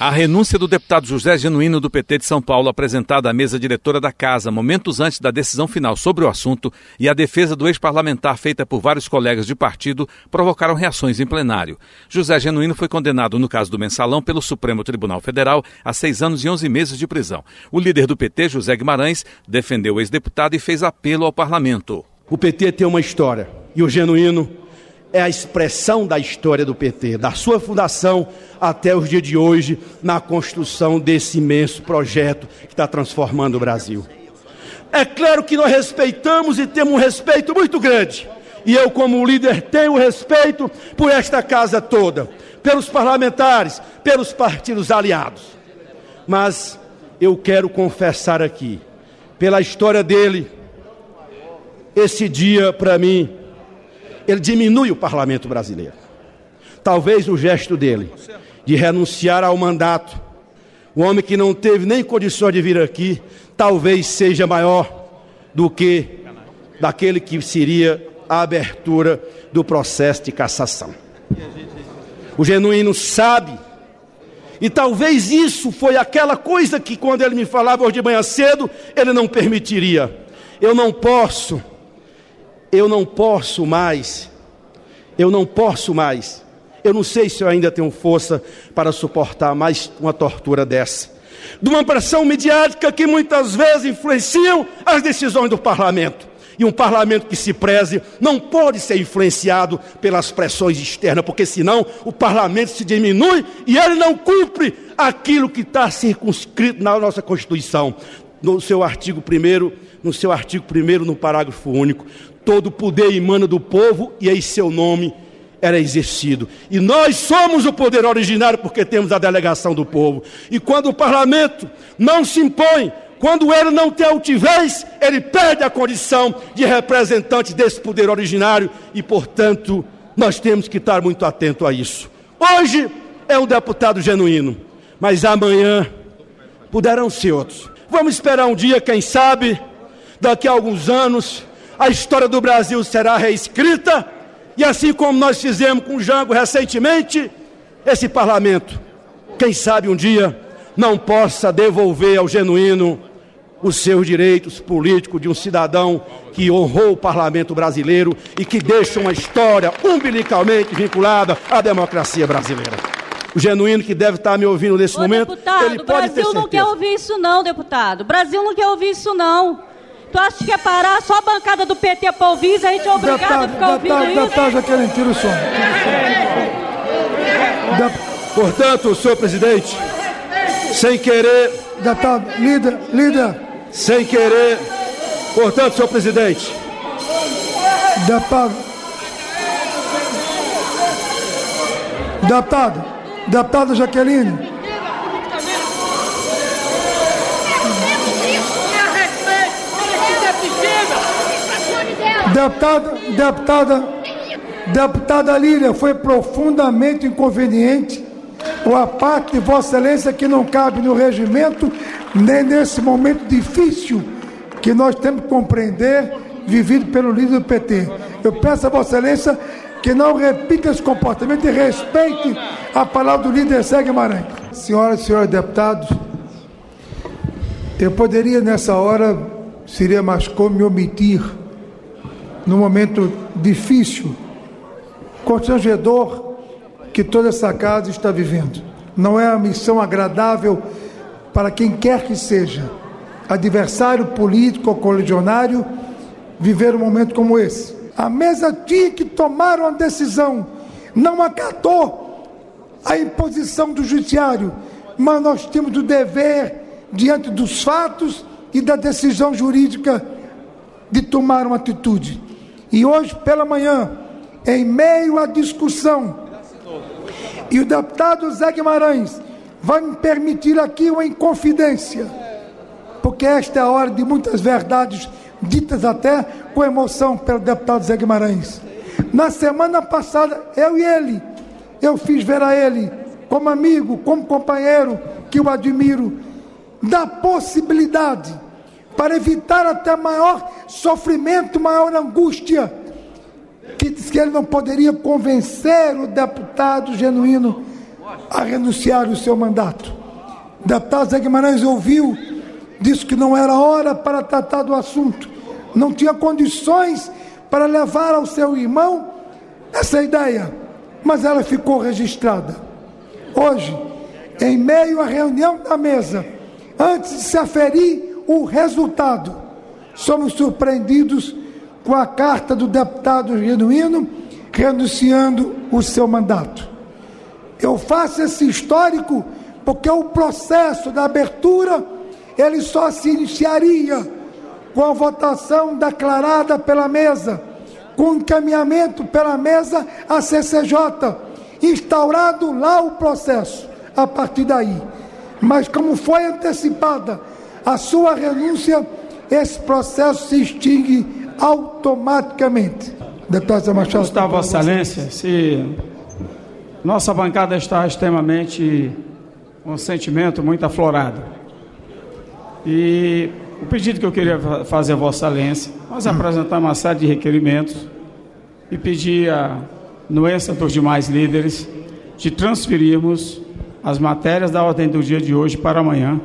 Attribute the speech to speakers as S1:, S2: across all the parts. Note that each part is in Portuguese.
S1: A renúncia do deputado José Genuíno do PT de São Paulo, apresentada à mesa diretora da Casa momentos antes da decisão final sobre o assunto, e a defesa do ex-parlamentar feita por vários colegas de partido provocaram reações em plenário. José Genuíno foi condenado no caso do mensalão pelo Supremo Tribunal Federal a seis anos e onze meses de prisão. O líder do PT, José Guimarães, defendeu o ex-deputado e fez apelo ao parlamento.
S2: O PT tem uma história e o Genuíno é a expressão da história do PT, da sua fundação até os dias de hoje, na construção desse imenso projeto que está transformando o Brasil. É claro que nós respeitamos e temos um respeito muito grande. E eu, como líder, tenho respeito por esta casa toda, pelos parlamentares, pelos partidos aliados. Mas eu quero confessar aqui, pela história dele, esse dia para mim ele diminui o parlamento brasileiro. Talvez o gesto dele de renunciar ao mandato, o homem que não teve nem condições de vir aqui, talvez seja maior do que daquele que seria a abertura do processo de cassação. O genuíno sabe, e talvez isso foi aquela coisa que, quando ele me falava hoje de manhã cedo, ele não permitiria. Eu não posso eu não posso mais, eu não posso mais, eu não sei se eu ainda tenho força para suportar mais uma tortura dessa. De uma pressão midiática que muitas vezes influenciam as decisões do parlamento. E um parlamento que se preze não pode ser influenciado pelas pressões externas, porque senão o parlamento se diminui e ele não cumpre aquilo que está circunscrito na nossa Constituição. No seu artigo 1, no seu artigo 1, no parágrafo único, todo poder emana do povo e em seu nome era exercido. E nós somos o poder originário porque temos a delegação do povo. E quando o parlamento não se impõe, quando ele não tem altivez, ele perde a condição de representante desse poder originário e, portanto, nós temos que estar muito atento a isso. Hoje é um deputado genuíno, mas amanhã poderão ser outros. Vamos esperar um dia, quem sabe, daqui a alguns anos, a história do Brasil será reescrita, e assim como nós fizemos com o Jango recentemente, esse parlamento, quem sabe um dia, não possa devolver ao genuíno os seus direitos políticos de um cidadão que honrou o parlamento brasileiro e que deixa uma história umbilicalmente vinculada à democracia brasileira. O genuíno que deve estar me ouvindo nesse
S3: Ô,
S2: momento,
S3: deputado,
S2: ele pode ter
S3: Brasil não quer ouvir isso não, deputado. O Brasil não quer ouvir isso não. Tu acha que é parar só a bancada do PT para ouvir isso? A gente é obrigado deputado, a ficar ouvindo
S4: deputado,
S3: isso?
S4: Deputado Jaqueline, tira o som.
S2: Portanto, senhor presidente, sem querer...
S4: Deputado, líder, líder.
S2: Sem querer... Portanto, senhor presidente...
S4: Deputado... Deputado, deputado Jaqueline... Deputada, deputada, deputada Lília, foi profundamente inconveniente a parte de Vossa Excelência que não cabe no regimento, nem nesse momento difícil que nós temos que compreender, vivido pelo líder do PT. Eu peço a Vossa Excelência que não repita esse comportamento e respeite a palavra do líder Zé Guimarães. Senhoras e senhores deputados, eu poderia nessa hora, seria mais como me omitir num momento difícil, constrangedor que toda essa casa está vivendo. Não é uma missão agradável para quem quer que seja, adversário político ou coligionário, viver um momento como esse. A mesa tinha que tomar uma decisão, não acatou a imposição do judiciário, mas nós temos o dever, diante dos fatos e da decisão jurídica, de tomar uma atitude. E hoje pela manhã, em meio à discussão, e o deputado Zé Guimarães vai me permitir aqui uma inconfidência, porque esta é a hora de muitas verdades ditas até com emoção pelo deputado Zé Guimarães. Na semana passada, eu e ele, eu fiz ver a ele como amigo, como companheiro, que o admiro, da possibilidade, para evitar até maior sofrimento, maior angústia, que disse que ele não poderia convencer o deputado genuíno a renunciar o seu mandato. O deputado Zé Guimarães ouviu, disse que não era hora para tratar do assunto, não tinha condições para levar ao seu irmão essa ideia, mas ela ficou registrada. Hoje, em meio à reunião da mesa, antes de se aferir o resultado, somos surpreendidos com a carta do deputado genuíno renunciando o seu mandato. Eu faço esse histórico porque o processo da abertura ele só se iniciaria com a votação declarada pela mesa, com encaminhamento pela mesa à CCJ, instaurado lá o processo a partir daí. Mas como foi antecipada a sua renúncia, esse processo se extingue automaticamente.
S5: Deputado Machado. Gustavo Excelência, se nossa bancada está extremamente com um sentimento muito aflorado. E o pedido que eu queria fazer a Vossa Excelência, nós apresentamos uma série de requerimentos e pedir a nuência dos demais líderes de transferirmos as matérias da ordem do dia de hoje para amanhã,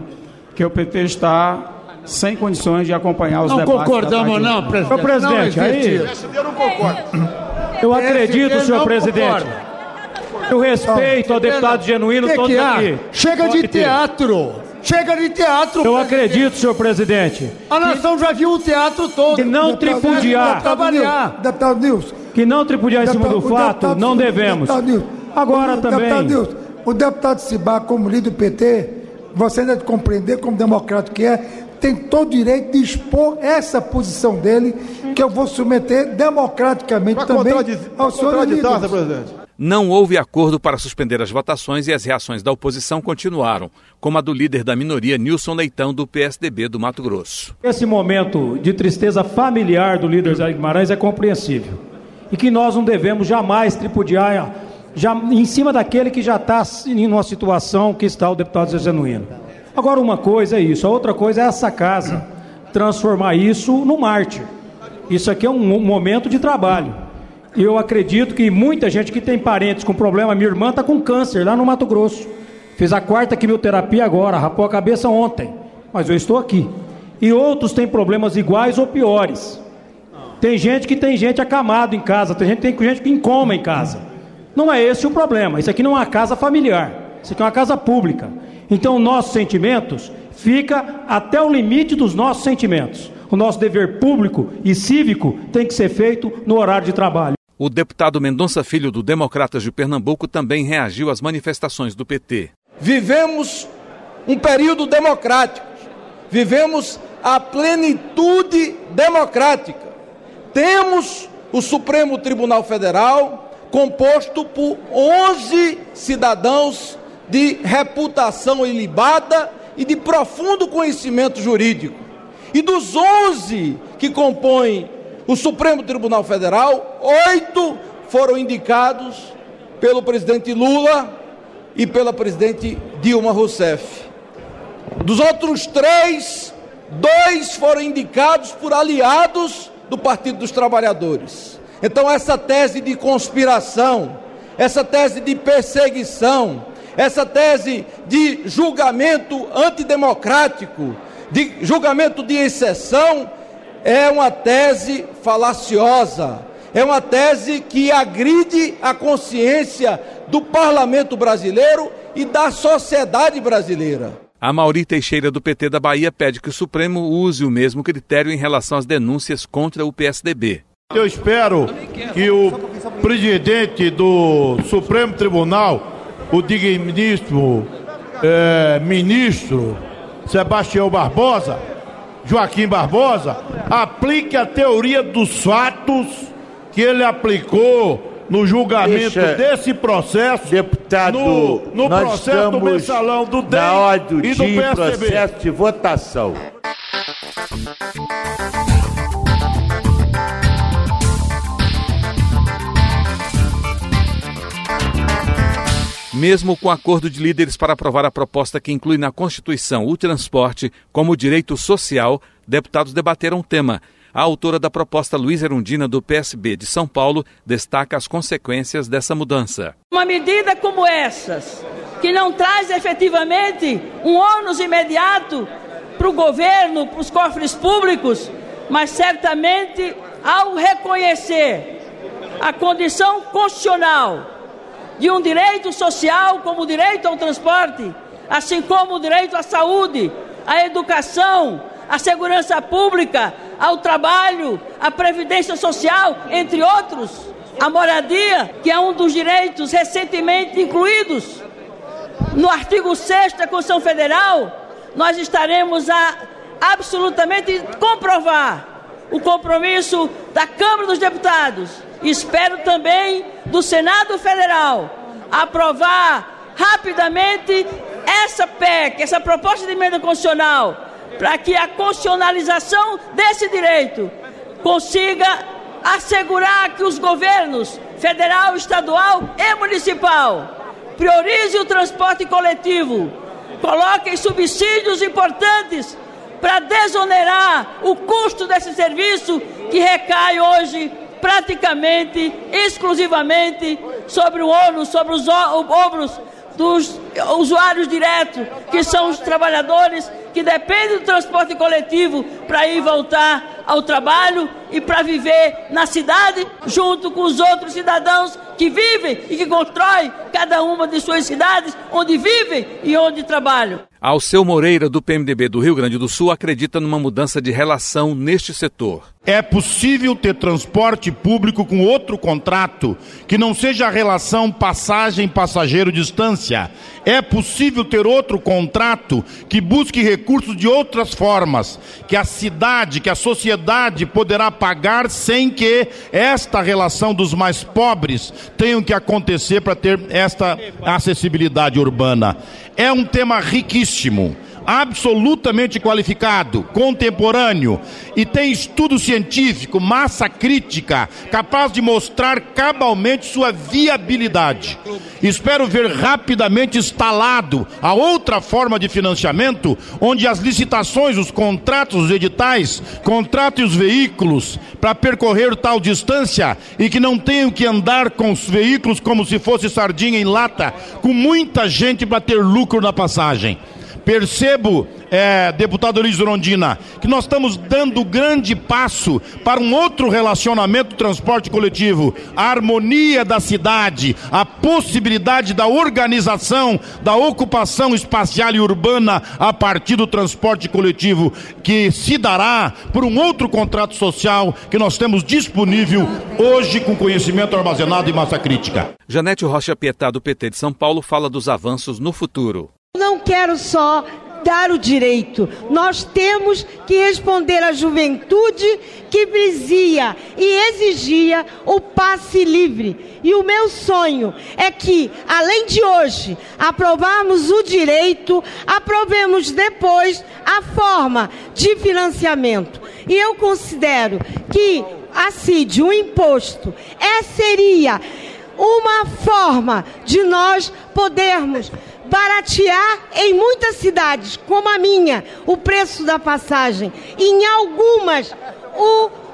S5: que o PT está sem condições de acompanhar os
S6: não
S5: debates.
S6: Não concordamos não, presidente. Ô,
S5: presidente, aí...
S6: não concorda.
S5: Eu acredito, senhor presidente. Concorda. Eu respeito ao deputado genuíno
S6: que que
S5: aqui.
S6: Chega de ter. teatro. Chega de teatro.
S5: Eu presidente. acredito, senhor presidente.
S6: A nação já viu o teatro todo.
S5: Que não tripudiar.
S4: Trabalhar. Deputado Nilson.
S5: Que não tripudiar em cima do fato, não devemos. Agora também.
S4: o deputado Cibá, como líder do PT, você ainda de compreender como democrático que é, tem todo o direito de expor essa posição dele, que eu vou submeter democraticamente também ao senhor
S1: presidente. Não houve acordo para suspender as votações e as reações da oposição continuaram, como a do líder da minoria, Nilson Leitão, do PSDB do Mato Grosso.
S5: Esse momento de tristeza familiar do líder Zé Guimarães é compreensível. E que nós não devemos jamais tripudiar já, em cima daquele que já está em uma situação que está o deputado Zé Genuíno. Agora, uma coisa é isso, a outra coisa é essa casa transformar isso no mártir. Isso aqui é um momento de trabalho. Eu acredito que muita gente que tem parentes com problema, minha irmã está com câncer lá no Mato Grosso. Fiz a quarta quimioterapia agora, rapou a cabeça ontem, mas eu estou aqui. E outros têm problemas iguais ou piores. Tem gente que tem gente acamado em casa, tem gente tem gente que em coma em casa. Não é esse o problema. Isso aqui não é uma casa familiar. Isso aqui é uma casa pública. Então, nossos sentimentos fica até o limite dos nossos sentimentos. O nosso dever público e cívico tem que ser feito no horário de trabalho.
S1: O deputado Mendonça Filho, do Democratas de Pernambuco, também reagiu às manifestações do PT.
S7: Vivemos um período democrático, vivemos a plenitude democrática. Temos o Supremo Tribunal Federal, composto por 11 cidadãos de reputação ilibada e de profundo conhecimento jurídico. E dos 11 que compõem o Supremo Tribunal Federal, oito foram indicados pelo presidente Lula e pela presidente Dilma Rousseff. Dos outros três, dois foram indicados por aliados do Partido dos Trabalhadores. Então, essa tese de conspiração, essa tese de perseguição, essa tese de julgamento antidemocrático, de julgamento de exceção, é uma tese falaciosa, é uma tese que agride a consciência do parlamento brasileiro e da sociedade brasileira.
S1: A Mauri Teixeira, do PT da Bahia, pede que o Supremo use o mesmo critério em relação às denúncias contra o PSDB.
S8: Eu espero que o presidente do Supremo Tribunal, o digníssimo é, ministro Sebastião Barbosa, Joaquim Barbosa, aplique a teoria dos fatos que ele aplicou no julgamento Deixa, desse processo,
S9: deputado, no, no processo do mensalão do DEM do e do PSDB. processo de votação.
S1: Mesmo com acordo de líderes para aprovar a proposta que inclui na Constituição o transporte como direito social, deputados debateram o tema. A autora da proposta, Luiz Erundina, do PSB de São Paulo, destaca as consequências dessa mudança.
S10: Uma medida como essas, que não traz efetivamente um ônus imediato para o governo, para os cofres públicos, mas certamente ao reconhecer a condição constitucional de um direito social como o direito ao transporte, assim como o direito à saúde, à educação, à segurança pública, ao trabalho, à previdência social, entre outros, a moradia, que é um dos direitos recentemente incluídos no artigo 6 da Constituição Federal, nós estaremos a absolutamente comprovar o compromisso da Câmara dos Deputados. Espero também do Senado Federal aprovar rapidamente essa PEC, essa proposta de emenda constitucional, para que a constitucionalização desse direito consiga assegurar que os governos federal, estadual e municipal priorizem o transporte coletivo, coloquem subsídios importantes para desonerar o custo desse serviço que recai hoje praticamente exclusivamente sobre o ônus, sobre os ombros dos usuários diretos, que são os trabalhadores que dependem do transporte coletivo para ir e voltar ao trabalho e para viver na cidade, junto com os outros cidadãos que vivem e que constroem cada uma de suas cidades, onde vivem e onde trabalham.
S1: Alceu Moreira, do PMDB do Rio Grande do Sul, acredita numa mudança de relação neste setor.
S8: É possível ter transporte público com outro contrato que não seja a relação passagem-passageiro-distância. É possível ter outro contrato que busque recursos de outras formas, que a cidade, que a sociedade poderá pagar sem que esta relação dos mais pobres tenha que acontecer para ter esta acessibilidade urbana. É um tema riquíssimo absolutamente qualificado, contemporâneo e tem estudo científico, massa crítica, capaz de mostrar cabalmente sua viabilidade. Espero ver rapidamente instalado a outra forma de financiamento, onde as licitações, os contratos, os editais, contratem os veículos para percorrer tal distância e que não tenham que andar com os veículos como se fosse sardinha em lata, com muita gente para ter lucro na passagem. Percebo, é, deputado Luiz Rondina, que nós estamos dando grande passo para um outro relacionamento do transporte coletivo, a harmonia da cidade, a possibilidade da organização, da ocupação espacial e urbana a partir do transporte coletivo, que se dará por um outro contrato social que nós temos disponível hoje com conhecimento armazenado e massa crítica.
S1: Janete Rocha Pietá, do PT de São Paulo, fala dos avanços no futuro.
S11: Não quero só dar o direito, nós temos que responder à juventude que dizia e exigia o passe livre. E o meu sonho é que, além de hoje aprovarmos o direito, aprovemos depois a forma de financiamento. E eu considero que a CID, o imposto, é, seria uma forma de nós podermos baratear em muitas cidades, como a minha, o preço da passagem. Em algumas, o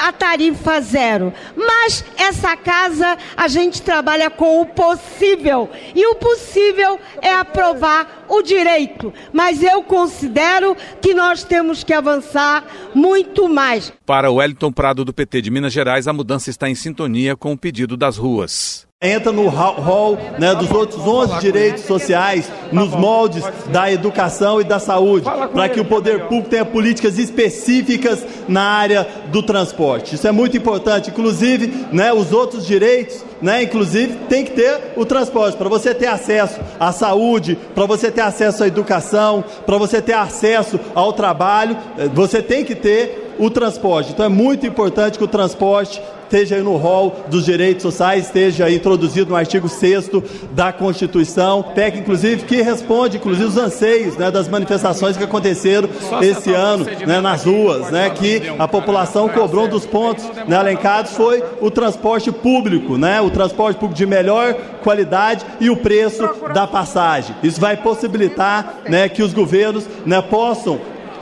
S11: a tarifa zero. Mas essa casa a gente trabalha com o possível. E o possível é aprovar o direito. Mas eu considero que nós temos que avançar muito mais.
S1: Para o Wellington Prado do PT de Minas Gerais, a mudança está em sintonia com o pedido das ruas
S12: entra no rol né, dos outros 11 direitos sociais, nos moldes da educação e da saúde, para que o poder público tenha políticas específicas na área do transporte. Isso é muito importante. Inclusive, né, os outros direitos, né, inclusive, tem que ter o transporte, para você ter acesso à saúde, para você ter acesso à educação, para você ter acesso ao trabalho, eh, você tem que ter o transporte. Então é muito importante que o transporte esteja aí no rol dos direitos sociais, esteja introduzido no artigo 6 da Constituição, PEC, inclusive, que responde, inclusive, os anseios né, das manifestações que aconteceram esse ano né, nas ruas, né, que a população cobrou um dos pontos né, alencados foi o transporte público, né, o transporte público de melhor qualidade e o preço da passagem. Isso vai possibilitar né, que os governos né, possam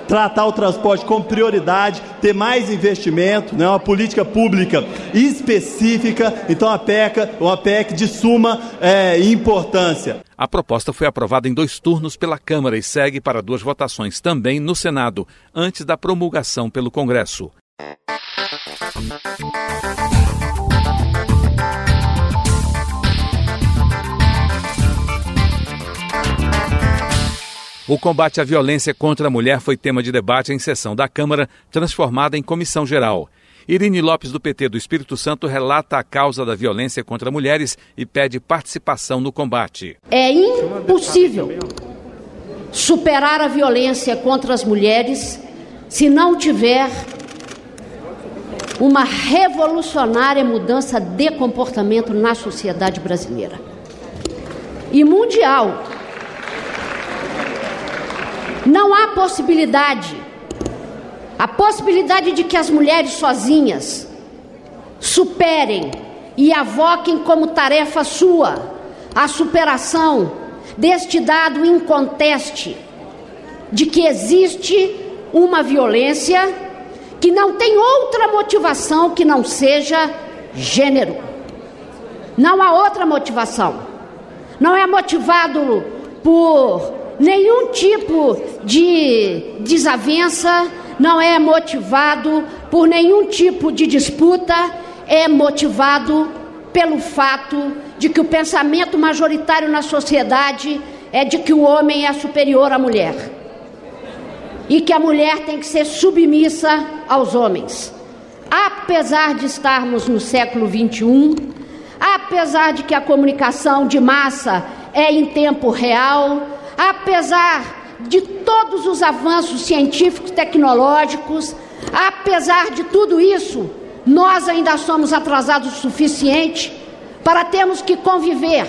S12: tratar o transporte com prioridade, ter mais investimento, né, uma política pública específica. Então, a PEC, uma PEC de suma é, importância.
S1: A proposta foi aprovada em dois turnos pela Câmara e segue para duas votações também no Senado, antes da promulgação pelo Congresso. O combate à violência contra a mulher foi tema de debate em sessão da Câmara, transformada em comissão geral. Irine Lopes, do PT do Espírito Santo, relata a causa da violência contra mulheres e pede participação no combate.
S13: É impossível superar a violência contra as mulheres se não tiver uma revolucionária mudança de comportamento na sociedade brasileira e mundial. Não há possibilidade, a possibilidade de que as mulheres sozinhas superem e avoquem como tarefa sua a superação deste dado inconteste de que existe uma violência que não tem outra motivação que não seja gênero. Não há outra motivação. Não é motivado por nenhum tipo de desavença, não é motivado por nenhum tipo de disputa, é motivado pelo fato de que o pensamento majoritário na sociedade é de que o homem é superior à mulher e que a mulher tem que ser submissa aos homens. Apesar de estarmos no século 21, apesar de que a comunicação de massa é em tempo real, apesar de todos os avanços científicos, tecnológicos, apesar de tudo isso, nós ainda somos atrasados o suficiente para termos que conviver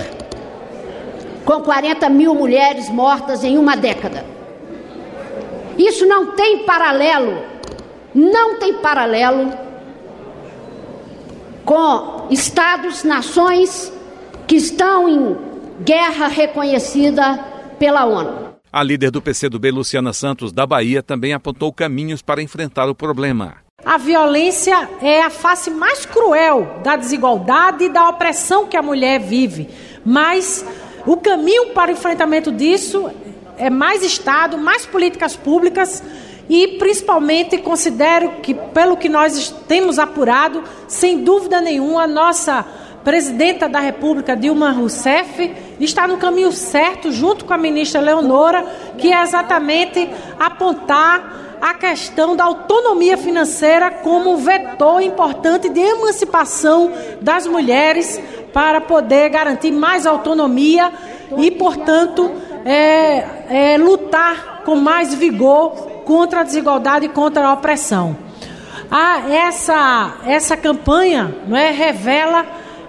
S13: com 40 mil mulheres mortas em uma década. Isso não tem paralelo, não tem paralelo com estados, nações que estão em guerra reconhecida pela ONU.
S1: A líder do PCdoB, Luciana Santos, da Bahia, também apontou caminhos para enfrentar o problema.
S14: A violência é a face mais cruel da desigualdade e da opressão que a mulher vive. Mas o caminho para o enfrentamento disso é mais Estado, mais políticas públicas e principalmente considero que, pelo que nós temos apurado, sem dúvida nenhuma, a nossa presidenta da República, Dilma Rousseff, está no caminho certo, junto com a ministra Leonora, que é exatamente apontar a questão da autonomia financeira como um vetor importante de emancipação das mulheres para poder garantir mais autonomia e, portanto, é, é, lutar com mais vigor contra a desigualdade e contra a opressão. Ah, essa, essa campanha não é, revela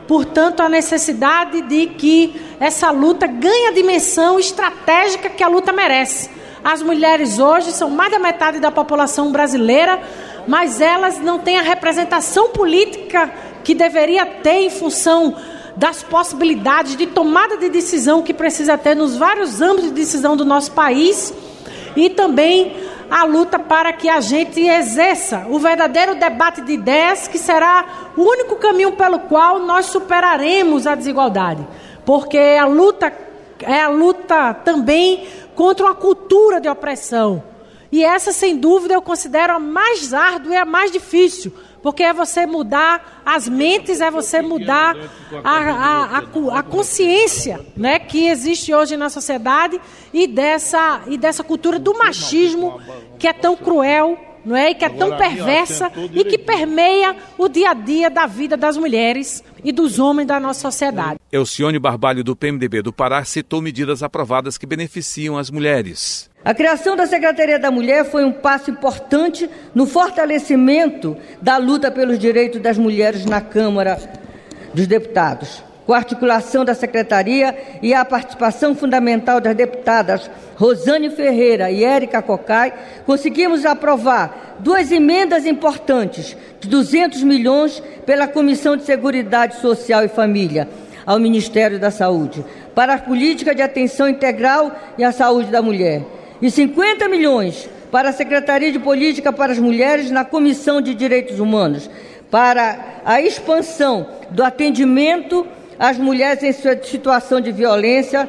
S14: Portanto, a necessidade de que essa luta ganhe a dimensão estratégica que a luta merece. As mulheres hoje são mais da metade da população brasileira, mas elas não têm a representação política que deveria ter em função das possibilidades de tomada de decisão que precisa ter nos vários âmbitos de decisão do nosso país e também a luta para que a gente exerça o verdadeiro debate de ideias, que será o único caminho pelo qual nós superaremos a desigualdade. Porque a luta é a luta também contra uma cultura de opressão. E essa, sem dúvida, eu considero a mais árdua e a mais difícil, porque é você mudar as mentes, é você mudar a, a, a, a, consciência né, que existe hoje na sociedade e dessa, e dessa cultura do machismo que é tão cruel não é? E que é tão perversa e que permeia o dia a dia da vida das mulheres e dos homens da nossa sociedade.
S1: Elcione Barbalho, do PMDB do Pará, citou medidas aprovadas que beneficiam as mulheres.
S15: A criação da Secretaria da Mulher foi um passo importante no fortalecimento da luta pelos direitos das mulheres na Câmara dos Deputados com a articulação da Secretaria e a participação fundamental das deputadas Rosane Ferreira e Érica Cocai, conseguimos aprovar duas emendas importantes de 200 milhões pela Comissão de Seguridade Social e Família ao Ministério da Saúde, para a política de atenção integral e a saúde da mulher, e 50 milhões para a Secretaria de Política para as Mulheres na Comissão de Direitos Humanos, para a expansão do atendimento as mulheres em situação de violência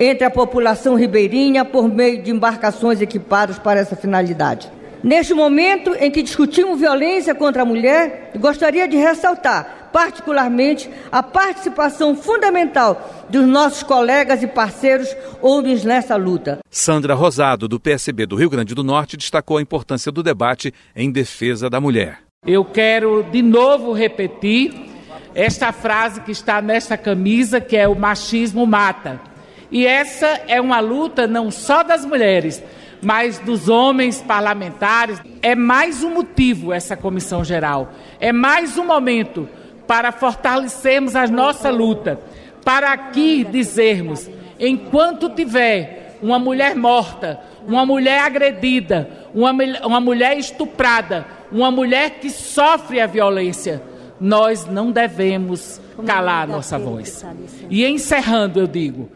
S15: entre a população ribeirinha por meio de embarcações equipadas para essa finalidade. Neste momento em que discutimos violência contra a mulher, gostaria de ressaltar, particularmente, a participação fundamental dos nossos colegas e parceiros homens nessa luta.
S1: Sandra Rosado, do PSB do Rio Grande do Norte, destacou a importância do debate em defesa da mulher.
S16: Eu quero de novo repetir esta frase que está nesta camisa, que é o machismo mata. E essa é uma luta não só das mulheres, mas dos homens parlamentares. É mais um motivo essa comissão geral. É mais um momento para fortalecermos a nossa luta, para aqui dizermos, enquanto tiver uma mulher morta, uma mulher agredida, uma, uma mulher estuprada, uma mulher que sofre a violência, nós não devemos calar a nossa voz. E encerrando, eu digo,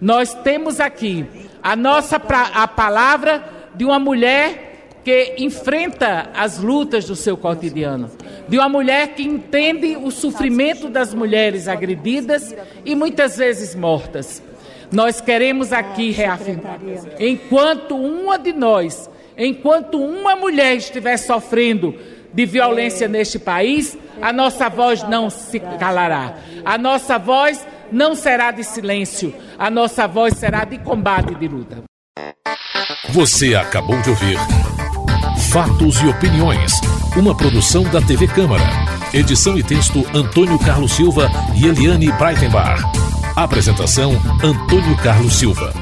S16: nós temos aqui a nossa a palavra de uma mulher que enfrenta as lutas do seu cotidiano, de uma mulher que entende o sofrimento das mulheres agredidas e muitas vezes mortas. Nós queremos aqui reafirmar, enquanto uma de nós, enquanto uma mulher estiver sofrendo de violência neste país, a nossa voz não se calará. A nossa voz não será de silêncio. A nossa voz será de combate e de luta.
S17: Você acabou de ouvir Fatos e Opiniões, uma produção da TV Câmara. Edição e texto Antônio Carlos Silva e Eliane Breitenbach. Apresentação Antônio Carlos Silva.